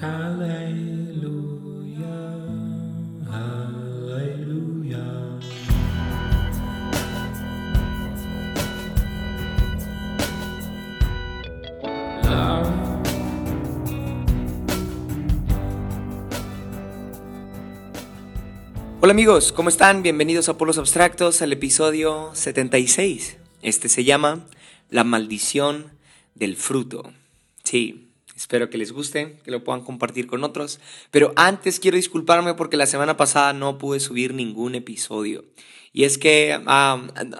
Hola amigos, ¿cómo están? Bienvenidos a Polos Abstractos al episodio 76. Este se llama La maldición del fruto. Sí, espero que les guste, que lo puedan compartir con otros. Pero antes quiero disculparme porque la semana pasada no pude subir ningún episodio. Y es que,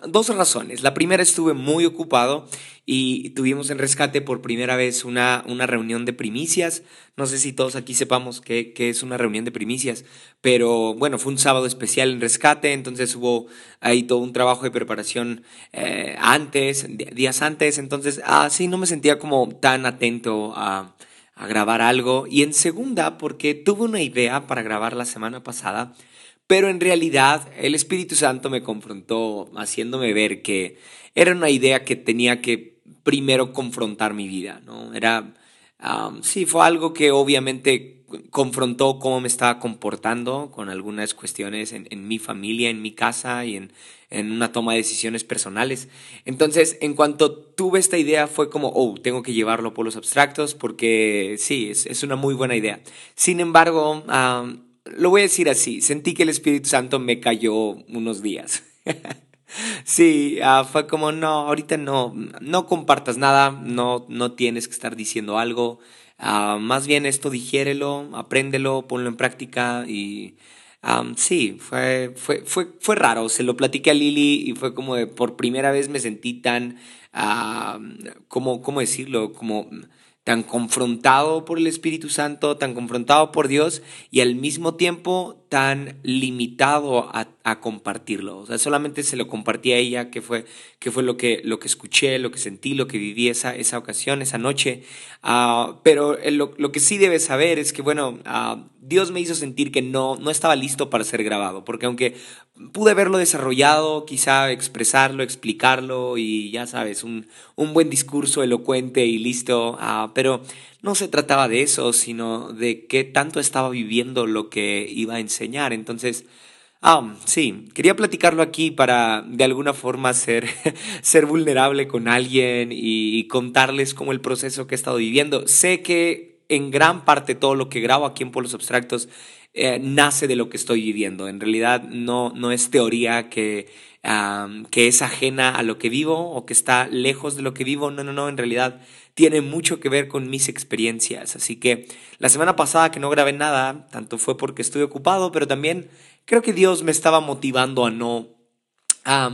dos razones. La primera estuve muy ocupado y tuvimos en Rescate por primera vez una, una reunión de primicias. No sé si todos aquí sepamos qué, es una reunión de primicias, pero bueno, fue un sábado especial en Rescate, entonces hubo ahí todo un trabajo de preparación eh, antes, días antes, entonces así ah, no me sentía como tan atento a, a grabar algo. Y en segunda, porque tuve una idea para grabar la semana pasada pero en realidad el Espíritu Santo me confrontó haciéndome ver que era una idea que tenía que primero confrontar mi vida, ¿no? Era, sí, fue algo que obviamente confrontó cómo me estaba comportando con algunas cuestiones en, mi familia, en mi casa y en, en, una toma de decisiones personales. Entonces, en cuanto tuve esta idea, fue como, oh, tengo que llevarlo por los abstractos porque sí, es, es una muy buena idea. Sin embargo, lo voy a decir así, sentí que el Espíritu Santo me cayó unos días. sí, ah, fue como, no, ahorita no, no compartas nada, no, no tienes que estar diciendo algo. Ah, más bien esto digiérelo, apréndelo, ponlo en práctica y sí, fue, fue, fue, fue raro. Se lo platiqué a Lili y fue como de, por primera vez me sentí tan, como, ¿cómo decirlo? Como tan confrontado por el Espíritu Santo, tan confrontado por Dios y al mismo tiempo tan limitado a, compartirlo. O sea, solamente se lo compartí a ella, que fue, que fue lo, que, lo que escuché, lo que sentí, lo que viví esa, esa ocasión, esa noche. Ah, pero lo, lo, que sí debes saber es que, bueno, uh, Dios me hizo sentir que no, no estaba listo para ser grabado, porque aunque pude haberlo desarrollado, quizá expresarlo, explicarlo y ya sabes, un, un buen discurso elocuente y listo, uh, pero no se trataba de eso, sino de qué tanto estaba viviendo lo que iba a enseñar. Entonces, Ah, sí, quería platicarlo aquí para de alguna forma ser, ser vulnerable con alguien y, contarles cómo el proceso que he estado viviendo. Sé que en gran parte todo lo que grabo aquí en Polos Abstractos eh, nace de lo que estoy viviendo. En realidad no, no es teoría que, que es ajena a lo que vivo o que está lejos de lo que vivo. No, no, no, en realidad tiene mucho que ver con mis experiencias. Así que la semana pasada que no grabé nada, tanto fue porque estuve ocupado, pero también creo que Dios me estaba motivando a no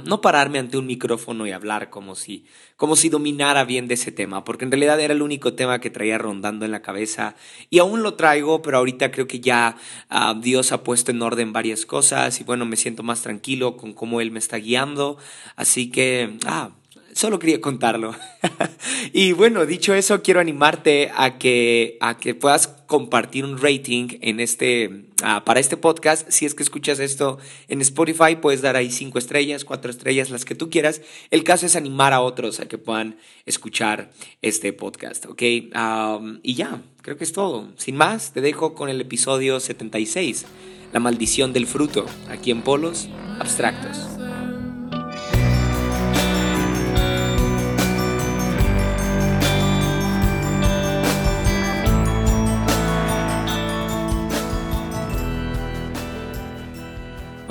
no pararme ante un micrófono y hablar como si, como si dominara bien de ese tema, porque en realidad era el único tema que traía rondando en la cabeza y aún lo traigo, pero ahorita creo que ya Dios ha puesto en orden varias cosas y bueno, me siento más tranquilo con cómo Él me está guiando, así que, ah, Solo quería contarlo. y bueno, dicho eso, quiero animarte a que, a que puedas compartir un rating en este, ah, para este podcast. Si es que escuchas esto en Spotify, puedes dar ahí cinco estrellas, cuatro estrellas, las que tú quieras. El caso es animar a otros a que puedan escuchar este podcast, ¿ok? y ya, creo que es todo. Sin más, te dejo con el episodio 76, La maldición del fruto, aquí en Polos Abstractos.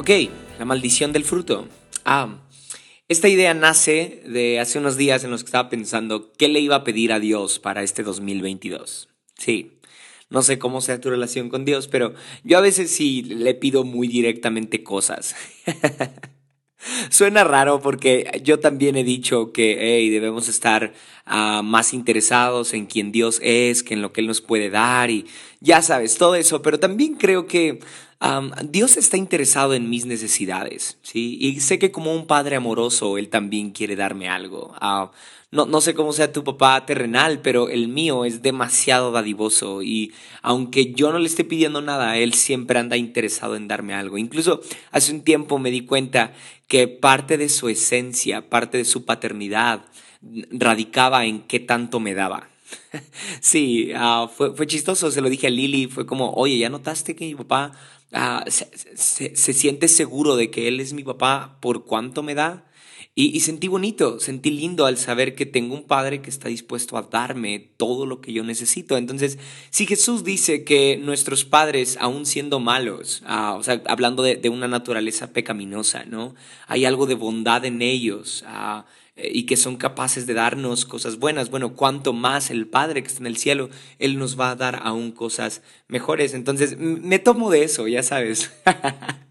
Ok, la maldición del fruto. Ah, esta idea nace de hace unos días en los que estaba pensando qué le iba a pedir a Dios para este 2022. Sí, no sé cómo sea tu relación con Dios, pero yo a veces sí le pido muy directamente cosas. Suena raro porque yo también he dicho que hey, debemos estar ah, más interesados en quién Dios es, que en lo que Él nos puede dar y ya sabes, todo eso, pero también creo que Dios está interesado en mis necesidades, ¿sí? Y sé que como un padre amoroso, Él también quiere darme algo. Ah, no, no sé cómo sea tu papá terrenal, pero el mío es demasiado dadivoso y aunque yo no le esté pidiendo nada, Él siempre anda interesado en darme algo. Incluso hace un tiempo me di cuenta que parte de su esencia, parte de su paternidad, radicaba en qué tanto me daba. sí, ah, fue, fue, chistoso, se lo dije a Lili, fue como, oye, ¿ya notaste que mi papá ah, se, se, siente seguro de que él es mi papá por cuánto me da? Y, sentí bonito, sentí lindo al saber que tengo un padre que está dispuesto a darme todo lo que yo necesito. Entonces, si Jesús dice que nuestros padres, aún siendo malos, ah, o sea, hablando de, una naturaleza pecaminosa, ¿no? Hay algo de bondad en ellos. Ah, eh, y que son capaces de darnos cosas buenas. Bueno, cuanto más el Padre que está en el cielo, Él nos va a dar aún cosas mejores. Entonces, me tomo de eso, ya sabes.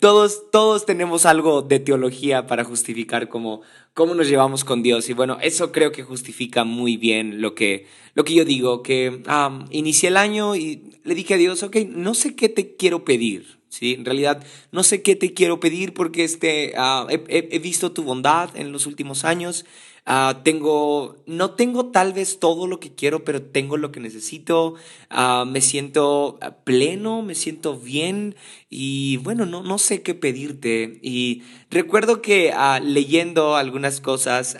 Todos, todos tenemos algo de teología para justificar cómo, cómo nos llevamos con Dios. Y bueno, eso creo que justifica muy bien lo que, lo que yo digo, que inicié el año y le dije a Dios, ok, no sé qué te quiero pedir. ¿sí? En realidad, no sé qué te quiero pedir porque este, ah, he, visto tu bondad en los últimos años Ah, tengo, no tengo tal vez todo lo que quiero, pero tengo lo que necesito. Ah, me siento pleno, me siento bien y bueno, no, no sé qué pedirte. Y recuerdo que ah, leyendo algunas cosas,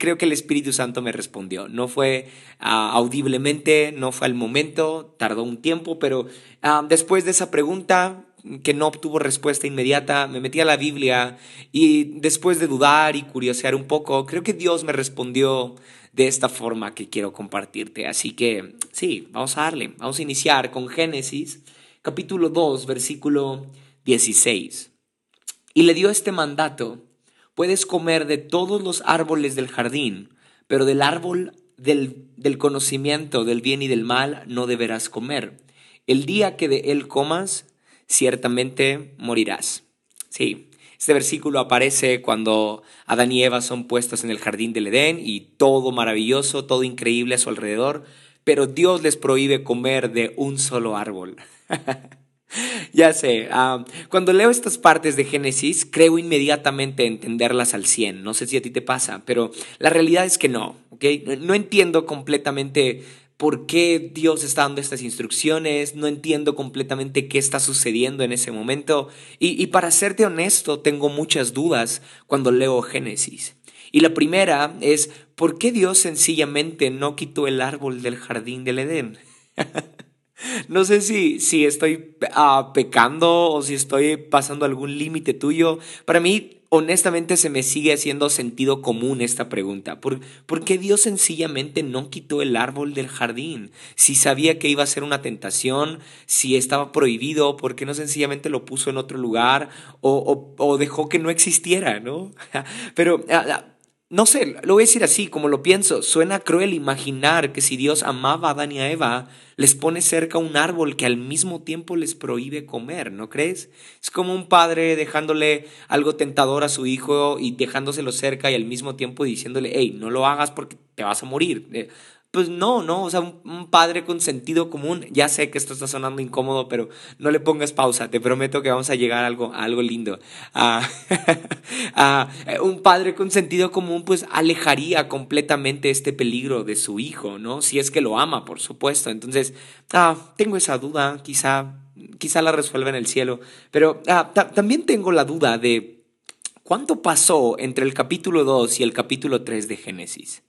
creo que el Espíritu Santo me respondió. No fue audiblemente, no fue al momento, tardó un tiempo, pero después de esa pregunta que no obtuvo respuesta inmediata, me metí a la Biblia y después de dudar y curiosear un poco, creo que Dios me respondió de esta forma que quiero compartirte. Así que sí, vamos a darle. Vamos a iniciar con Génesis, capítulo 2, versículo 16. Y le dio este mandato, puedes comer de todos los árboles del jardín, pero del árbol del, del conocimiento del bien y del mal no deberás comer. El día que de él comas, ciertamente morirás. Sí, este versículo aparece cuando Adán y Eva son puestos en el jardín del Edén y todo maravilloso, todo increíble a su alrededor, pero Dios les prohíbe comer de un solo árbol. ya sé, ah, cuando leo estas partes de Génesis, creo inmediatamente entenderlas al 100. No sé si a ti te pasa, pero la realidad es que no, ¿ok? No entiendo completamente por qué Dios está dando estas instrucciones, no entiendo completamente qué está sucediendo en ese momento y, para serte honesto tengo muchas dudas cuando leo Génesis. Y la primera es, ¿por qué Dios sencillamente no quitó el árbol del jardín del Edén? no sé si, si estoy ah, pecando o si estoy pasando algún límite tuyo. Para mí, honestamente se me sigue haciendo sentido común esta pregunta. ¿Por, qué Dios sencillamente no quitó el árbol del jardín? Si sabía que iba a ser una tentación, si estaba prohibido, ¿por qué no sencillamente lo puso en otro lugar o, o dejó que no existiera, no? Pero ah, ah, no sé, lo voy a decir así, como lo pienso. Suena cruel imaginar que si Dios amaba a Adán y a Eva, les pone cerca un árbol que al mismo tiempo les prohíbe comer, ¿no crees? Es como un padre dejándole algo tentador a su hijo y dejándoselo cerca y al mismo tiempo diciéndole, hey, no lo hagas porque te vas a morir. Eh, pues no, no, o sea, un, padre con sentido común, ya sé que esto está sonando incómodo, pero no le pongas pausa, te prometo que vamos a llegar a algo, algo lindo. Ah, ah, un padre con sentido común pues alejaría completamente este peligro de su hijo, ¿no? Si es que lo ama, por supuesto. Entonces, ah, tengo esa duda, quizá, quizá la resuelva en el cielo, pero también tengo la duda de cuánto pasó entre el capítulo 2 y el capítulo 3 de Génesis.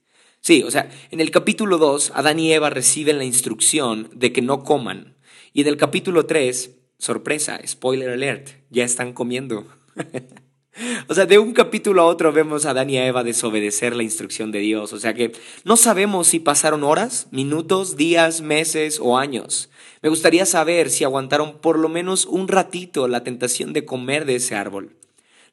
Sí, o sea, en el capítulo 2, Adán y Eva reciben la instrucción de que no coman. Y en el capítulo 3, sorpresa, spoiler alert, ya están comiendo. o sea, de un capítulo a otro vemos a Adán y Eva desobedecer la instrucción de Dios. O sea que no sabemos si pasaron horas, minutos, días, meses o años. Me gustaría saber si aguantaron por lo menos un ratito la tentación de comer de ese árbol.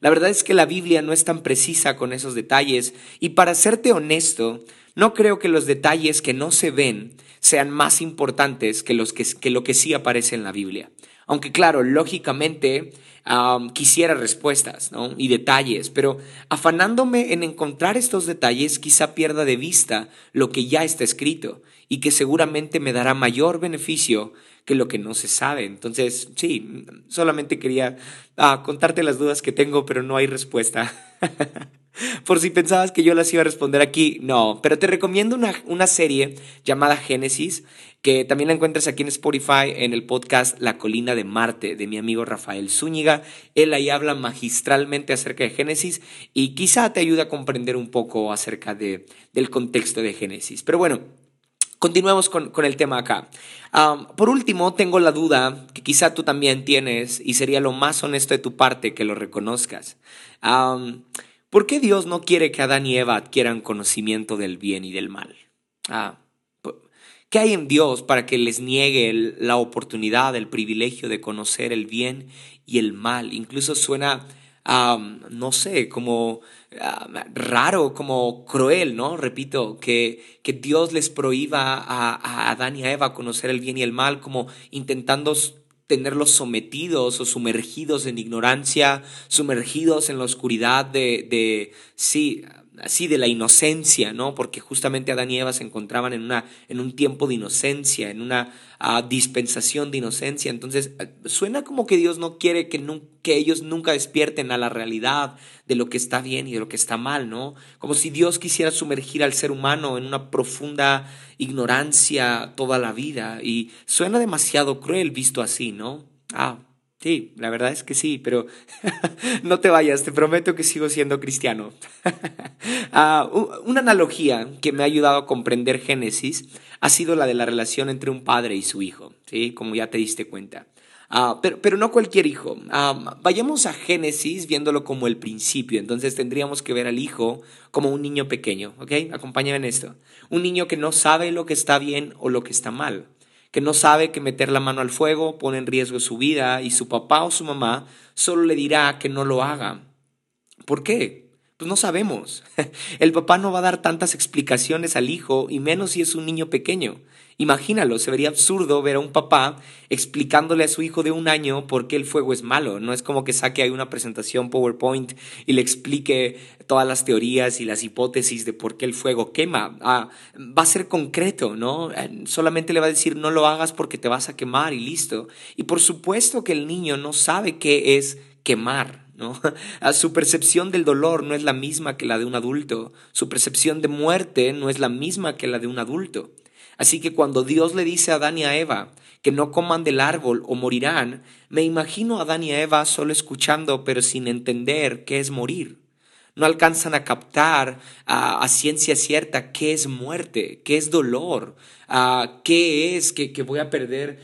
La verdad es que la Biblia no es tan precisa con esos detalles y para serte honesto, no creo que los detalles que no se ven sean más importantes que, los que, lo que sí aparece en la Biblia. Aunque claro, lógicamente quisiera respuestas y detalles, pero afanándome en encontrar estos detalles quizá pierda de vista lo que ya está escrito y que seguramente me dará mayor beneficio que lo que no se sabe. Entonces, sí, solamente quería ah, contarte las dudas que tengo, pero no hay respuesta. Por si pensabas que yo las iba a responder aquí, no. Pero te recomiendo una, una, serie llamada Génesis, que también la encuentras aquí en Spotify en el podcast La Colina de Marte de mi amigo Rafael Zúñiga. Él ahí habla magistralmente acerca de Génesis y quizá te ayude a comprender un poco acerca de, del contexto de Génesis. Pero bueno, Continuemos con, el tema acá. por último, tengo la duda que quizá tú también tienes y sería lo más honesto de tu parte que lo reconozcas. ¿Por qué Dios no quiere que Adán y Eva adquieran conocimiento del bien y del mal? Ah, ¿Qué hay en Dios para que les niegue la oportunidad, el privilegio de conocer el bien y el mal? Incluso suena no sé, como raro, como cruel, ¿no? Repito, que, que Dios les prohíba a, a Adán y a Eva conocer el bien y el mal, como intentando tenerlos sometidos o sumergidos en ignorancia, sumergidos en la oscuridad de, de sí, así de la inocencia, ¿no? Porque justamente Adán y Eva se encontraban en, una, en un tiempo de inocencia, en una ah, dispensación de inocencia. Entonces, ah, suena como que Dios no quiere que, que ellos nunca despierten a la realidad de lo que está bien y de lo que está mal, ¿no? Como si Dios quisiera sumergir al ser humano en una profunda ignorancia toda la vida. Y suena demasiado cruel visto así, ¿no? Ah, Sí, la verdad es que sí, pero no te vayas, te prometo que sigo siendo cristiano. Ah, una analogía que me ha ayudado a comprender Génesis ha sido la de la relación entre un padre y su hijo, ¿sí? como ya te diste cuenta. Ah, pero, pero, no cualquier hijo. Ah, vayamos a Génesis viéndolo como el principio. Entonces tendríamos que ver al hijo como un niño pequeño, ¿ok? Acompáñame en esto. Un niño que no sabe lo que está bien o lo que está mal que no sabe que meter la mano al fuego pone en riesgo su vida y su papá o su mamá solo le dirá que no lo haga. ¿Por qué? Pues no sabemos. El papá no va a dar tantas explicaciones al hijo y menos si es un niño pequeño. Imagínalo, se vería absurdo ver a un papá explicándole a su hijo de un año por qué el fuego es malo. No es como que saque ahí una presentación PowerPoint y le explique todas las teorías y las hipótesis de por qué el fuego quema. Ah, va a ser concreto, ¿no? Eh, solamente le va a decir no lo hagas porque te vas a quemar y listo. Y por supuesto que el niño no sabe qué es quemar. ¿No? Su percepción del dolor no es la misma que la de un adulto. Su percepción de muerte no es la misma que la de un adulto. Así que cuando Dios le dice a Adán y a Eva que no coman del árbol o morirán, me imagino a Adán y a Eva solo escuchando pero sin entender qué es morir. No alcanzan a captar a, ciencia cierta qué es muerte, qué es dolor, qué es que, voy a perder.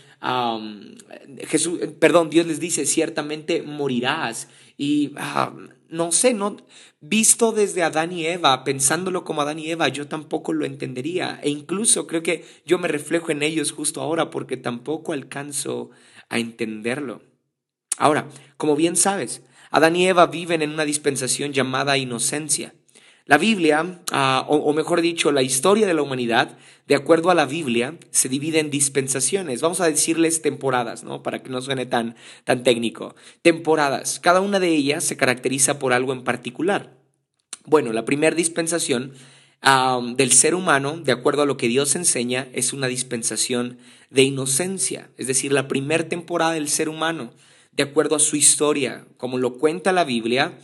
Jesús, perdón, Dios les dice, ciertamente morirás. Y no sé, no, visto desde Adán y Eva, pensándolo como Adán y Eva, yo tampoco lo entendería. E incluso creo que yo me reflejo en ellos justo ahora porque tampoco alcanzo a entenderlo. Ahora, como bien sabes, Adán y Eva viven en una dispensación llamada inocencia. La Biblia, ah, o, mejor dicho, la historia de la humanidad, de acuerdo a la Biblia, se divide en dispensaciones. Vamos a decirles temporadas, ¿no? Para que no suene tan, tan técnico. Temporadas. Cada una de ellas se caracteriza por algo en particular. Bueno, la primera dispensación del ser humano, de acuerdo a lo que Dios enseña, es una dispensación de inocencia. Es decir, la primera temporada del ser humano, de acuerdo a su historia, como lo cuenta la Biblia,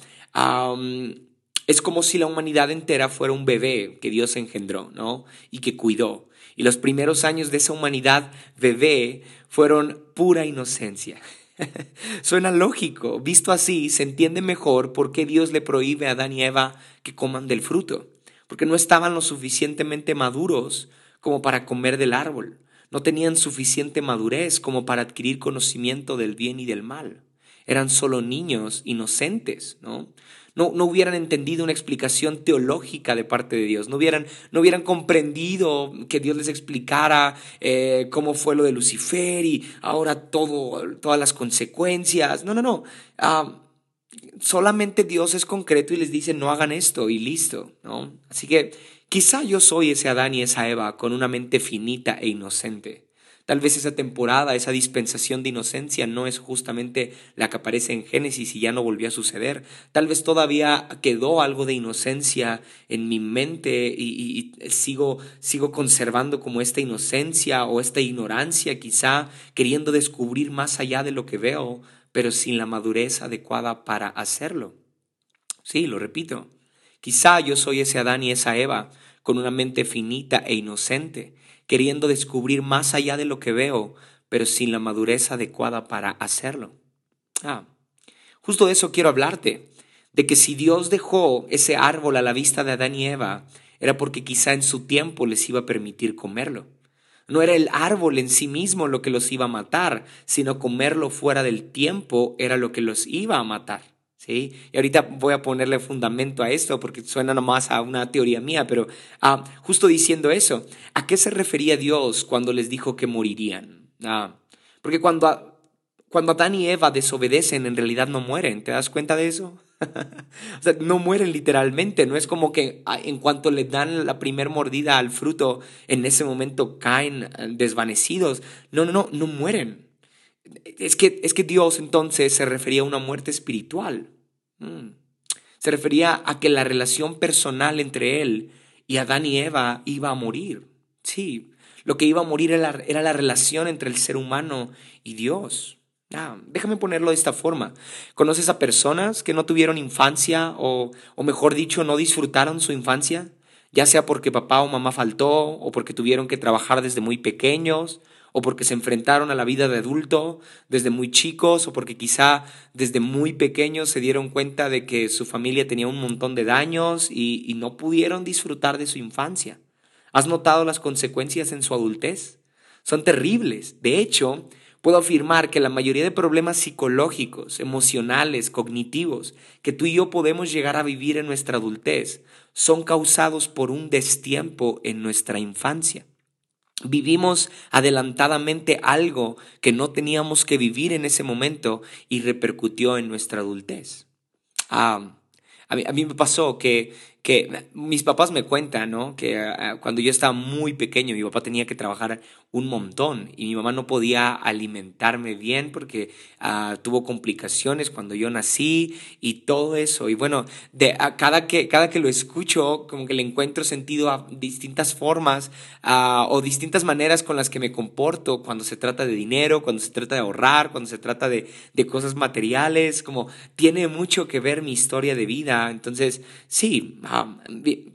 es como si la humanidad entera fuera un bebé que Dios engendró, ¿no? Y que cuidó. Y los primeros años de esa humanidad bebé fueron pura inocencia. Suena lógico. Visto así, se entiende mejor por qué Dios le prohíbe a Adán y Eva que coman del fruto. Porque no estaban lo suficientemente maduros como para comer del árbol. No tenían suficiente madurez como para adquirir conocimiento del bien y del mal. Eran solo niños inocentes, ¿no? No, hubieran entendido una explicación teológica de parte de Dios, no hubieran, no hubieran comprendido que Dios les explicara eh, cómo fue lo de Lucifer y ahora todo, todas las consecuencias. No, no, no. Ah, solamente Dios es concreto y les dice no hagan esto y listo, ¿no? Así que quizá yo soy ese Adán y esa Eva con una mente finita e inocente. Tal vez esa temporada, esa dispensación de inocencia no es justamente la que aparece en Génesis y ya no volvió a suceder. Tal vez todavía quedó algo de inocencia en mi mente y, sigo, sigo conservando como esta inocencia o esta ignorancia quizá, queriendo descubrir más allá de lo que veo, pero sin la madurez adecuada para hacerlo. Sí, lo repito. Quizá yo soy ese Adán y esa Eva con una mente finita e inocente queriendo descubrir más allá de lo que veo, pero sin la madurez adecuada para hacerlo. Ah, justo de eso quiero hablarte, de que si Dios dejó ese árbol a la vista de Adán y Eva, era porque quizá en su tiempo les iba a permitir comerlo. No era el árbol en sí mismo lo que los iba a matar, sino comerlo fuera del tiempo era lo que los iba a matar. ¿Sí? Y ahorita voy a ponerle fundamento a esto porque suena nomás a una teoría mía, pero ah, justo diciendo eso, ¿a qué se refería Dios cuando les dijo que morirían? Ah, porque cuando, cuando Adán y Eva desobedecen, en realidad no mueren. ¿Te das cuenta de eso? o sea, no mueren literalmente. No es como que ah, en cuanto le dan la primer mordida al fruto, en ese momento caen desvanecidos. No, no, no, no mueren. Es que, es que Dios entonces se refería a una muerte espiritual. Mm. Se refería a que la relación personal entre él y Adán y Eva iba a morir. Sí, lo que iba a morir era, la relación entre el ser humano y Dios. Ah, déjame ponerlo de esta forma. ¿Conoces a personas que no tuvieron infancia o, o mejor dicho, no disfrutaron su infancia? Ya sea porque papá o mamá faltó o porque tuvieron que trabajar desde muy pequeños o porque se enfrentaron a la vida de adulto desde muy chicos, o porque quizá desde muy pequeños se dieron cuenta de que su familia tenía un montón de daños y, y no pudieron disfrutar de su infancia. ¿Has notado las consecuencias en su adultez? Son terribles. De hecho, puedo afirmar que la mayoría de problemas psicológicos, emocionales, cognitivos que tú y yo podemos llegar a vivir en nuestra adultez son causados por un destiempo en nuestra infancia. Vivimos adelantadamente algo que no teníamos que vivir en ese momento y repercutió en nuestra adultez. A, mí, a mí me pasó que que mis papás me cuentan, ¿no? Que ah, cuando yo estaba muy pequeño, mi papá tenía que trabajar un montón y mi mamá no podía alimentarme bien porque uh, tuvo complicaciones cuando yo nací y todo eso. Y bueno, de, uh, cada, que, cada que lo escucho, como que le encuentro sentido a distintas formas o distintas maneras con las que me comporto cuando se trata de dinero, cuando se trata de ahorrar, cuando se trata de, de cosas materiales, como tiene mucho que ver mi historia de vida. Entonces, sí,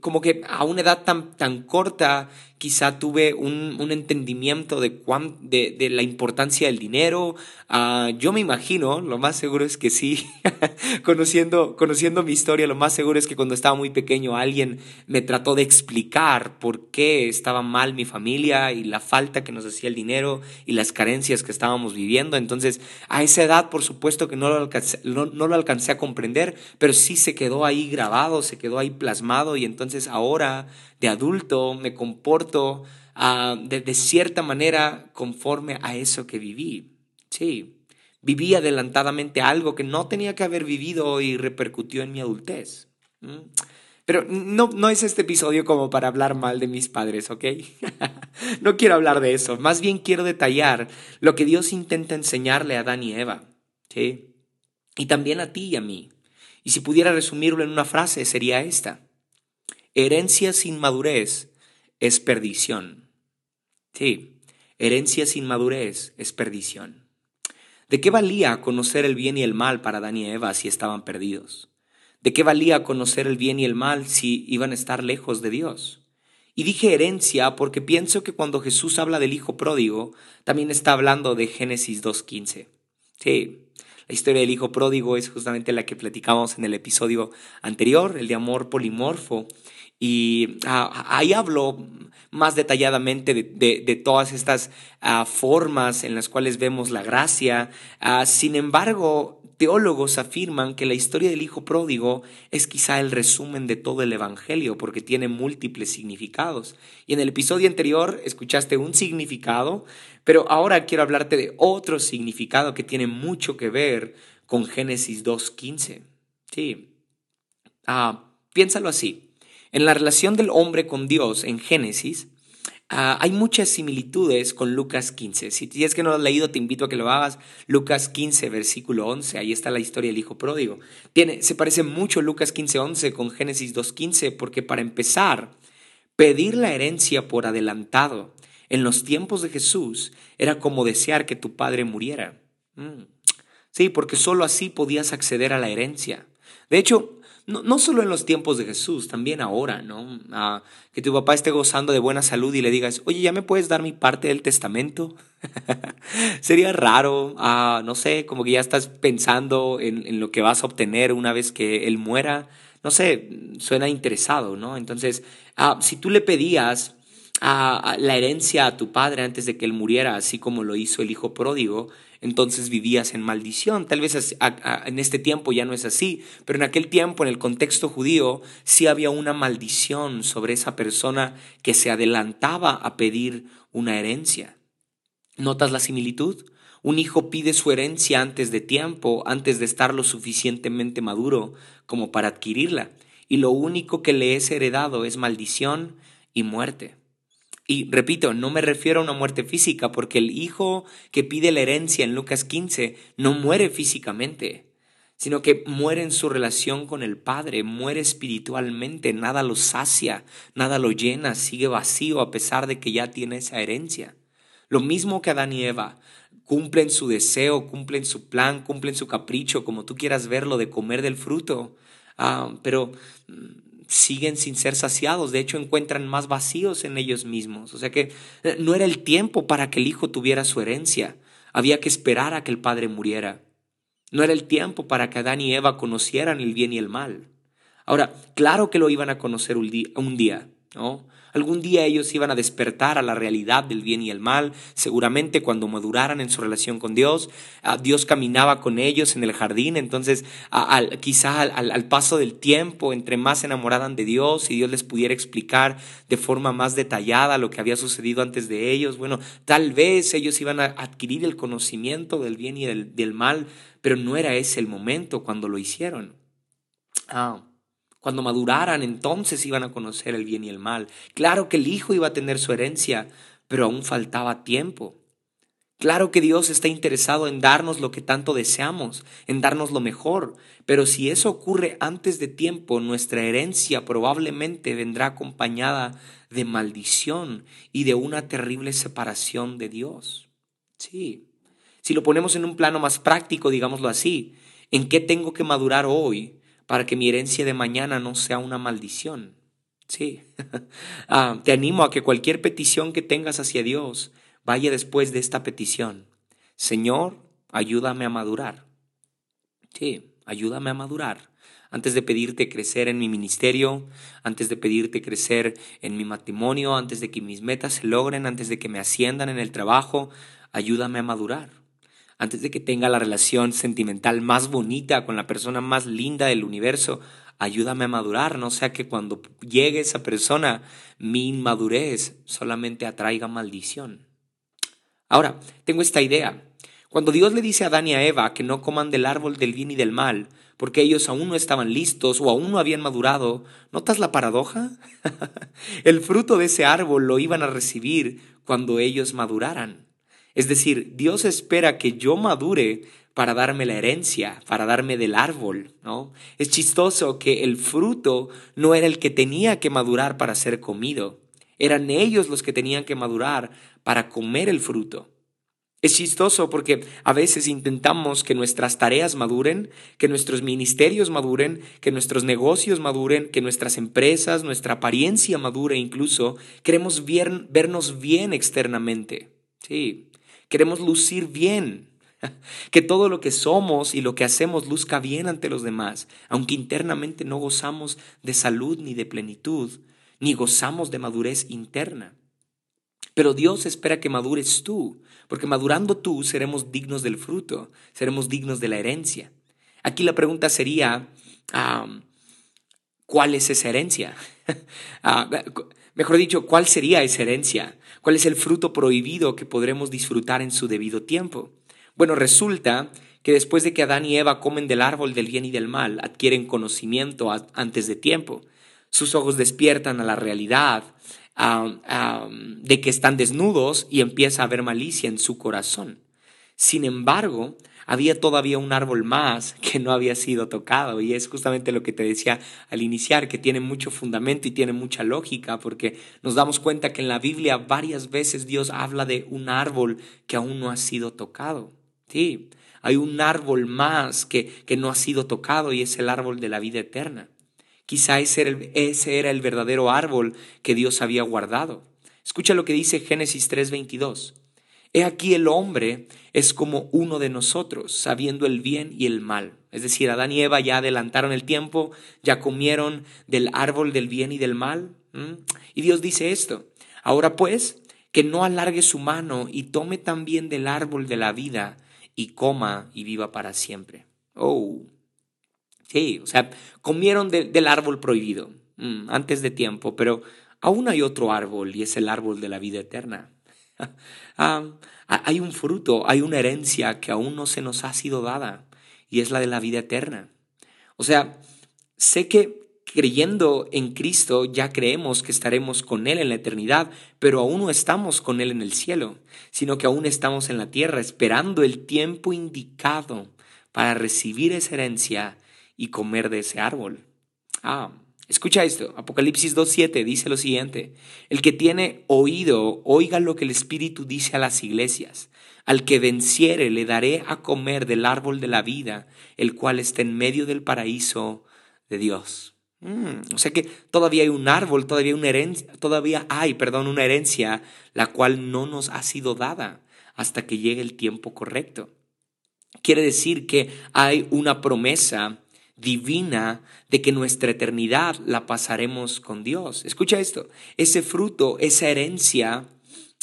como que a una edad tan, tan corta quizá tuve un, un entendimiento de, cuán, de, de, la importancia del dinero. Uh, yo me imagino, lo más seguro es que sí, conociendo, conociendo mi historia, lo más seguro es que cuando estaba muy pequeño alguien me trató de explicar por qué estaba mal mi familia y la falta que nos hacía el dinero y las carencias que estábamos viviendo. Entonces, a esa edad, por supuesto que no lo alcancé, no, no lo alcancé a comprender, pero sí se quedó ahí grabado, se quedó ahí plasmado y entonces ahora de adulto me comporto uh, de, cierta manera conforme a eso que viví. Sí, viví adelantadamente algo que no tenía que haber vivido y repercutió en mi adultez. Pero no, no es este episodio como para hablar mal de mis padres, ¿ok? no quiero hablar de eso, más bien quiero detallar lo que Dios intenta enseñarle a Adán y Eva, ¿sí? Y también a ti y a mí. Y si pudiera resumirlo en una frase, sería esta. Herencia sin madurez es perdición. Sí, herencia sin madurez es perdición. ¿De qué valía conocer el bien y el mal para Adán y Eva si estaban perdidos? ¿De qué valía conocer el bien y el mal si iban a estar lejos de Dios? Y dije herencia porque pienso que cuando Jesús habla del Hijo pródigo, también está hablando de Génesis 2.15. Sí, la historia del Hijo pródigo es justamente la que platicamos en el episodio anterior, el de amor polimorfo. Y ah, ahí hablo más detalladamente de, todas estas ah, formas en las cuales vemos la gracia. Ah, sin embargo, teólogos afirman que la historia del Hijo Pródigo es quizá el resumen de todo el Evangelio porque tiene múltiples significados. Y en el episodio anterior escuchaste un significado, pero ahora quiero hablarte de otro significado que tiene mucho que ver con Génesis 2.15. Sí. piénsalo así. En la relación del hombre con Dios en Génesis, uh, hay muchas similitudes con Lucas 15. Si es que no lo has leído, te invito a que lo hagas. Lucas 15, versículo 11, ahí está la historia del hijo pródigo. Tiene, se parece mucho Lucas 15, 11 con Génesis 2, 15, porque para empezar, pedir la herencia por adelantado en los tiempos de Jesús era como desear que tu padre muriera. Mm. Sí, porque solo así podías acceder a la herencia. De hecho, no, no, solo en los tiempos de Jesús, también ahora, ¿no? Ah, que tu papá esté gozando de buena salud y le digas, oye, ¿ya me puedes dar mi parte del testamento? Sería raro, ah, no sé, como que ya estás pensando en, en, lo que vas a obtener una vez que él muera. No sé, suena interesado, ¿no? Entonces, ah, si tú le pedías la herencia a tu padre antes de que él muriera, así como lo hizo el hijo pródigo, entonces vivías en maldición. Tal vez en este tiempo ya no es así, pero en aquel tiempo, en el contexto judío, sí había una maldición sobre esa persona que se adelantaba a pedir una herencia. ¿Notas la similitud? Un hijo pide su herencia antes de tiempo, antes de estar lo suficientemente maduro como para adquirirla, y lo único que le es heredado es maldición y muerte. Y repito, no me refiero a una muerte física, porque el hijo que pide la herencia en Lucas 15 no muere físicamente, sino que muere en su relación con el Padre, muere espiritualmente, nada lo sacia, nada lo llena, sigue vacío a pesar de que ya tiene esa herencia. Lo mismo que Adán y Eva, cumplen su deseo, cumplen su plan, cumplen su capricho, como tú quieras verlo, de comer del fruto, ah, pero siguen sin ser saciados, de hecho encuentran más vacíos en ellos mismos. O sea que eh, no era el tiempo para que el hijo tuviera su herencia, había que esperar a que el padre muriera. No era el tiempo para que Adán y Eva conocieran el bien y el mal. Ahora, claro que lo iban a conocer un día, ¿no? Algún día ellos iban a despertar a la realidad del bien y el mal, seguramente cuando maduraran en su relación con Dios, ah, Dios caminaba con ellos en el jardín, entonces quizá al, paso del tiempo, entre más se enamoraran de Dios y Dios les pudiera explicar de forma más detallada lo que había sucedido antes de ellos, bueno, tal vez ellos iban a adquirir el conocimiento del bien y del, del mal, pero no era ese el momento cuando lo hicieron. Ah. Cuando maduraran, entonces iban a conocer el bien y el mal. Claro que el Hijo iba a tener su herencia, pero aún faltaba tiempo. Claro que Dios está interesado en darnos lo que tanto deseamos, en darnos lo mejor, pero si eso ocurre antes de tiempo, nuestra herencia probablemente vendrá acompañada de maldición y de una terrible separación de Dios. Sí, si lo ponemos en un plano más práctico, digámoslo así, ¿en qué tengo que madurar hoy para que mi herencia de mañana no sea una maldición. Sí, ah, te animo a que cualquier petición que tengas hacia Dios vaya después de esta petición. Señor, ayúdame a madurar. Sí, ayúdame a madurar. Antes de pedirte crecer en mi ministerio, antes de pedirte crecer en mi matrimonio, antes de que mis metas se logren, antes de que me asciendan en el trabajo, ayúdame a madurar antes de que tenga la relación sentimental más bonita con la persona más linda del universo, ayúdame a madurar, no sea que cuando llegue esa persona, mi inmadurez solamente atraiga maldición. Ahora, tengo esta idea. Cuando Dios le dice a Adán y a Eva que no coman del árbol del bien y del mal, porque ellos aún no estaban listos o aún no habían madurado, ¿notas la paradoja? El fruto de ese árbol lo iban a recibir cuando ellos maduraran. Es decir, Dios espera que yo madure para darme la herencia, para darme del árbol, ¿no? Es chistoso que el fruto no era el que tenía que madurar para ser comido, eran ellos los que tenían que madurar para comer el fruto. Es chistoso porque a veces intentamos que nuestras tareas maduren, que nuestros ministerios maduren, que nuestros negocios maduren, que nuestras empresas, nuestra apariencia madure incluso. Queremos vernos bien externamente. Sí, Queremos lucir bien, que todo lo que somos y lo que hacemos luzca bien ante los demás, aunque internamente no gozamos de salud ni de plenitud, ni gozamos de madurez interna. Pero Dios espera que madures tú, porque madurando tú seremos dignos del fruto, seremos dignos de la herencia. Aquí la pregunta sería, ¿cuál es esa herencia? Ah, mejor dicho, ¿cuál sería esa herencia? ¿Cuál es el fruto prohibido que podremos disfrutar en su debido tiempo? Bueno, resulta que después de que Adán y Eva comen del árbol del bien y del mal, adquieren conocimiento antes de tiempo. Sus ojos despiertan a la realidad de que están desnudos y empieza a haber malicia en su corazón. Sin embargo, había todavía un árbol más que no había sido tocado y es justamente lo que te decía al iniciar, que tiene mucho fundamento y tiene mucha lógica, porque nos damos cuenta que en la Biblia varias veces Dios habla de un árbol que aún no ha sido tocado. Sí, hay un árbol más que, que no ha sido tocado y es el árbol de la vida eterna. Quizá ese ese era el verdadero árbol que Dios había guardado. Escucha lo que dice Génesis 3:22. He aquí el hombre es como uno de nosotros, sabiendo el bien y el mal. Es decir, Adán y Eva ya adelantaron el tiempo, ya comieron del árbol del bien y del mal. Y Dios dice esto, Ahora pues, que no alargue su mano y tome también del árbol de la vida y coma y viva para siempre. Oh, sí, o sea, comieron del árbol prohibido antes de tiempo, pero aún hay otro árbol y es el árbol de la vida eterna. Ah, hay un fruto, hay una herencia que aún no se nos ha sido dada y es la de la vida eterna. O sea, sé que creyendo en Cristo ya creemos que estaremos con Él en la eternidad, pero aún no estamos con Él en el cielo, sino que aún estamos en la tierra esperando el tiempo indicado para recibir esa herencia y comer de ese árbol. Ah, escucha esto, Apocalipsis 2.7 dice lo siguiente, el que tiene oído, oiga lo que el Espíritu dice a las iglesias. Al que venciere le daré a comer del árbol de la vida, el cual está en medio del paraíso de Dios. Mm, o sea que todavía hay un árbol, todavía, una herencia, todavía hay, perdón, una herencia la cual no nos ha sido dada hasta que llegue el tiempo correcto. Quiere decir que hay una promesa divina de que nuestra eternidad la pasaremos con Dios. Escucha esto, ese fruto, esa herencia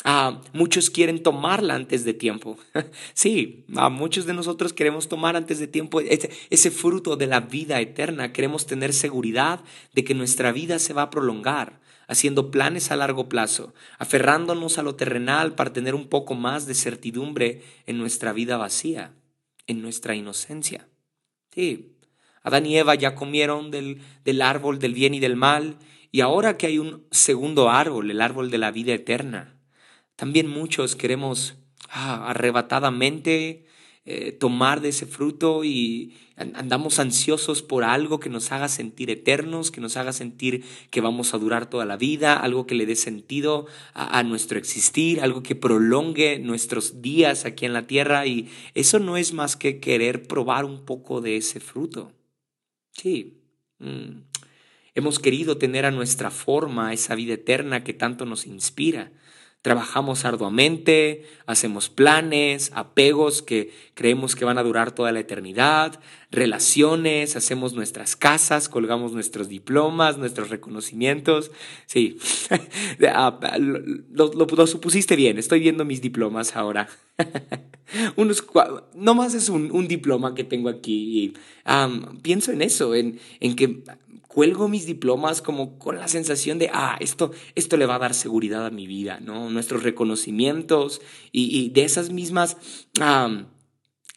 Ah, muchos quieren tomarla antes de tiempo. sí, a muchos de nosotros queremos tomar antes de tiempo ese, ese fruto de la vida eterna. Queremos tener seguridad de que nuestra vida se va a prolongar, haciendo planes a largo plazo, aferrándonos a lo terrenal para tener un poco más de certidumbre en nuestra vida vacía, en nuestra inocencia. Sí, Adán y Eva ya comieron del, del árbol del bien y del mal, y ahora que hay un segundo árbol, el árbol de la vida eterna, también muchos queremos ah, arrebatadamente eh, tomar de ese fruto y andamos ansiosos por algo que nos haga sentir eternos, que nos haga sentir que vamos a durar toda la vida, algo que le dé sentido a, a nuestro existir, algo que prolongue nuestros días aquí en la tierra y eso no es más que querer probar un poco de ese fruto. Sí. Mm. Hemos querido tener a nuestra forma esa vida eterna que tanto nos inspira. Trabajamos arduamente, hacemos planes, apegos que creemos que van a durar toda la eternidad, relaciones, hacemos nuestras casas, colgamos nuestros diplomas, nuestros reconocimientos. Sí, ah, lo, supusiste bien, estoy viendo mis diplomas ahora. Unos, no más es un, diploma que tengo aquí. pienso en eso, en, en que cuelgo mis diplomas como con la sensación de, ah, esto, esto le va a dar seguridad a mi vida, ¿no? Nuestros reconocimientos y, de esas mismas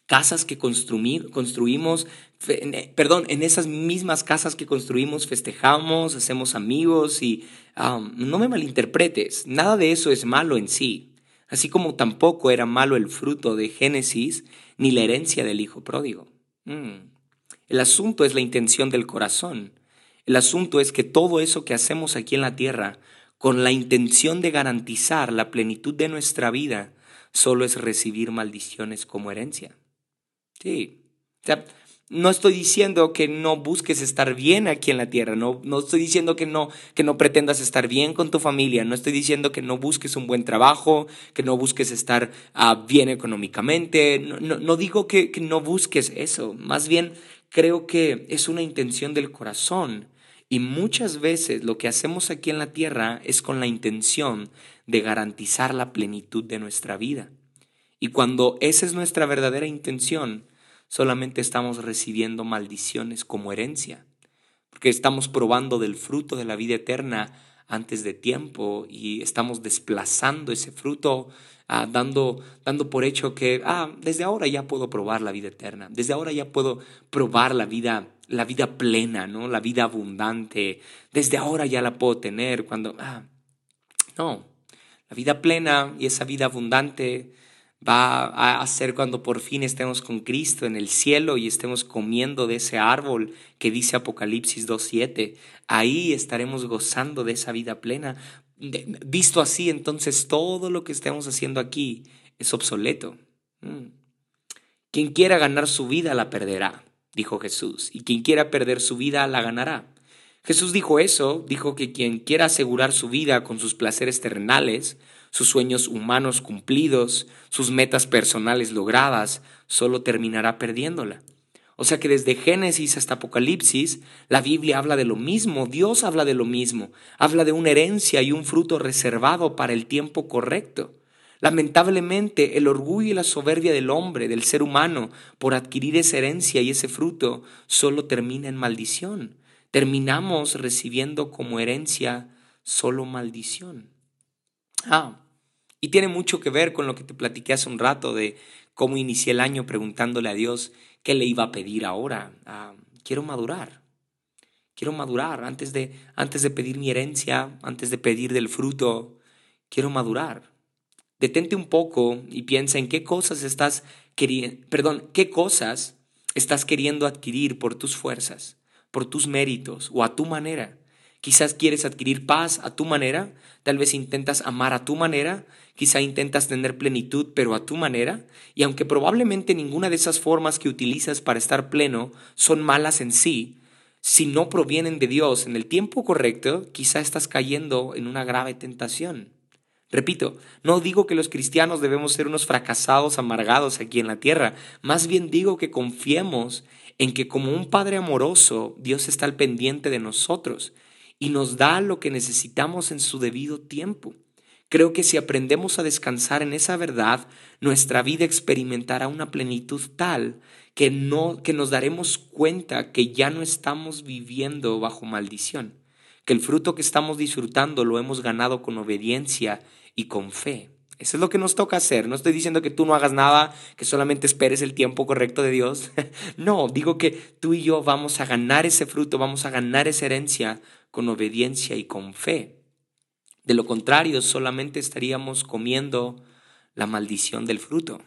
casas que construimos, eh, perdón, en esas mismas casas que construimos festejamos, hacemos amigos y no me malinterpretes, nada de eso es malo en sí, así como tampoco era malo el fruto de Génesis ni la herencia del Hijo pródigo. Mm. El asunto es la intención del corazón. El asunto es que todo eso que hacemos aquí en la tierra, con la intención de garantizar la plenitud de nuestra vida, solo es recibir maldiciones como herencia. Sí. O sea, no estoy diciendo que no busques estar bien aquí en la tierra, no, no estoy diciendo que no, que no pretendas estar bien con tu familia, no estoy diciendo que no busques un buen trabajo, que no busques estar ah, bien económicamente, no, no, digo que, que no busques eso, más bien creo que es una intención del corazón y muchas veces lo que hacemos aquí en la tierra es con la intención de garantizar la plenitud de nuestra vida. Y cuando esa es nuestra verdadera intención, solamente estamos recibiendo maldiciones como herencia, porque estamos probando del fruto de la vida eterna antes de tiempo y estamos desplazando ese fruto, ah, dando, dando por hecho que ah, desde ahora ya puedo probar la vida eterna, desde ahora ya puedo probar la vida la vida plena, ¿no? La vida abundante. Desde ahora ya la puedo tener cuando... Ah, no, la vida plena y esa vida abundante va a ser cuando por fin estemos con Cristo en el cielo y estemos comiendo de ese árbol que dice Apocalipsis 2.7. Ahí estaremos gozando de esa vida plena. Visto así, entonces todo lo que estemos haciendo aquí es obsoleto. Mm. Quien quiera ganar su vida la perderá dijo Jesús, y quien quiera perder su vida la ganará. Jesús dijo eso, dijo que quien quiera asegurar su vida con sus placeres terrenales, sus sueños humanos cumplidos, sus metas personales logradas, solo terminará perdiéndola. O sea que desde Génesis hasta Apocalipsis, la Biblia habla de lo mismo, Dios habla de lo mismo, habla de una herencia y un fruto reservado para el tiempo correcto. Lamentablemente, el orgullo y la soberbia del hombre, del ser humano, por adquirir esa herencia y ese fruto, solo termina en maldición. Terminamos recibiendo como herencia solo maldición. Ah, y tiene mucho que ver con lo que te platiqué hace un rato de cómo inicié el año preguntándole a Dios qué le iba a pedir ahora. Ah, quiero madurar. Quiero madurar antes de, antes de pedir mi herencia, antes de pedir del fruto. Quiero madurar. Detente un poco y piensa en qué cosas estás queriendo, perdón, qué cosas estás queriendo adquirir por tus fuerzas, por tus méritos o a tu manera. Quizás quieres adquirir paz a tu manera, tal vez intentas amar a tu manera, quizá intentas tener plenitud pero a tu manera, y aunque probablemente ninguna de esas formas que utilizas para estar pleno son malas en sí, si no provienen de Dios en el tiempo correcto, quizá estás cayendo en una grave tentación. Repito, no digo que los cristianos debemos ser unos fracasados amargados aquí en la tierra, más bien digo que confiemos en que como un Padre amoroso, Dios está al pendiente de nosotros y nos da lo que necesitamos en su debido tiempo. Creo que si aprendemos a descansar en esa verdad, nuestra vida experimentará una plenitud tal que no que nos daremos cuenta que ya no estamos viviendo bajo maldición, que el fruto que estamos disfrutando lo hemos ganado con obediencia y con fe. Eso es lo que nos toca hacer. No estoy diciendo que tú no hagas nada, que solamente esperes el tiempo correcto de Dios. no, digo que tú y yo vamos a ganar ese fruto, vamos a ganar esa herencia con obediencia y con fe. De lo contrario, solamente estaríamos comiendo la maldición del fruto,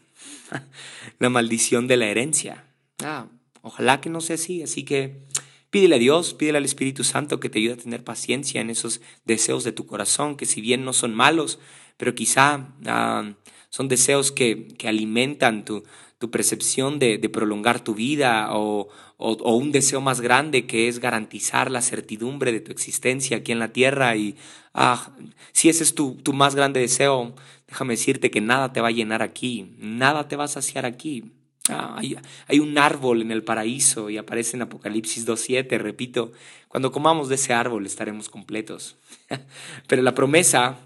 la maldición de la herencia. Ah, ojalá que no sea así. Así que Pídele a Dios, pídele al Espíritu Santo que te ayude a tener paciencia en esos deseos de tu corazón, que si bien no son malos, pero quizá ah, son deseos que, que alimentan tu, tu percepción de, de, prolongar tu vida o, o, un deseo más grande que es garantizar la certidumbre de tu existencia aquí en la tierra. Y ah, si ese es tu, tu más grande deseo, déjame decirte que nada te va a llenar aquí, nada te va a saciar aquí. Ah, hay, un árbol en el paraíso y aparece en Apocalipsis 2.7, repito, cuando comamos de ese árbol estaremos completos. Pero la promesa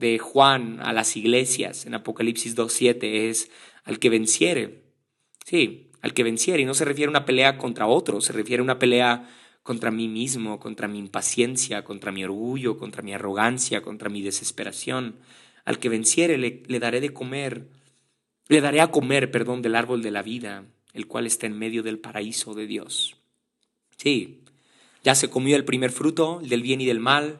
de Juan a las iglesias en Apocalipsis 2.7 es al que venciere. Sí, al que venciere. Y no se refiere a una pelea contra otro, se refiere a una pelea contra mí mismo, contra mi impaciencia, contra mi orgullo, contra mi arrogancia, contra mi desesperación. Al que venciere le, le daré de comer le daré a comer, perdón, del árbol de la vida, el cual está en medio del paraíso de Dios. Sí, ya se comió el primer fruto, el del bien y del mal,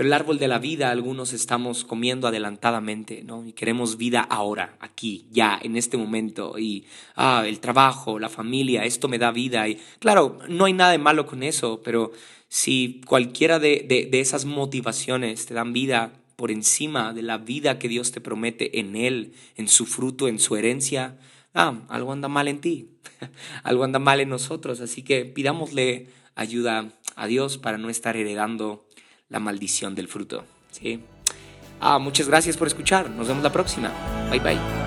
pero el árbol de la vida algunos estamos comiendo adelantadamente, ¿no? Y queremos vida ahora, aquí, ya, en este momento. Y, ah, el trabajo, la familia, esto me da vida. Y claro, no hay nada de malo con eso, pero si cualquiera de, de, de esas motivaciones te dan vida, por encima de la vida que Dios te promete en Él, en su fruto, en su herencia, ah, algo anda mal en ti, algo anda mal en nosotros. Así que pidámosle ayuda a Dios para no estar heredando la maldición del fruto. ¿sí? Ah, muchas gracias por escuchar. Nos vemos la próxima. Bye bye.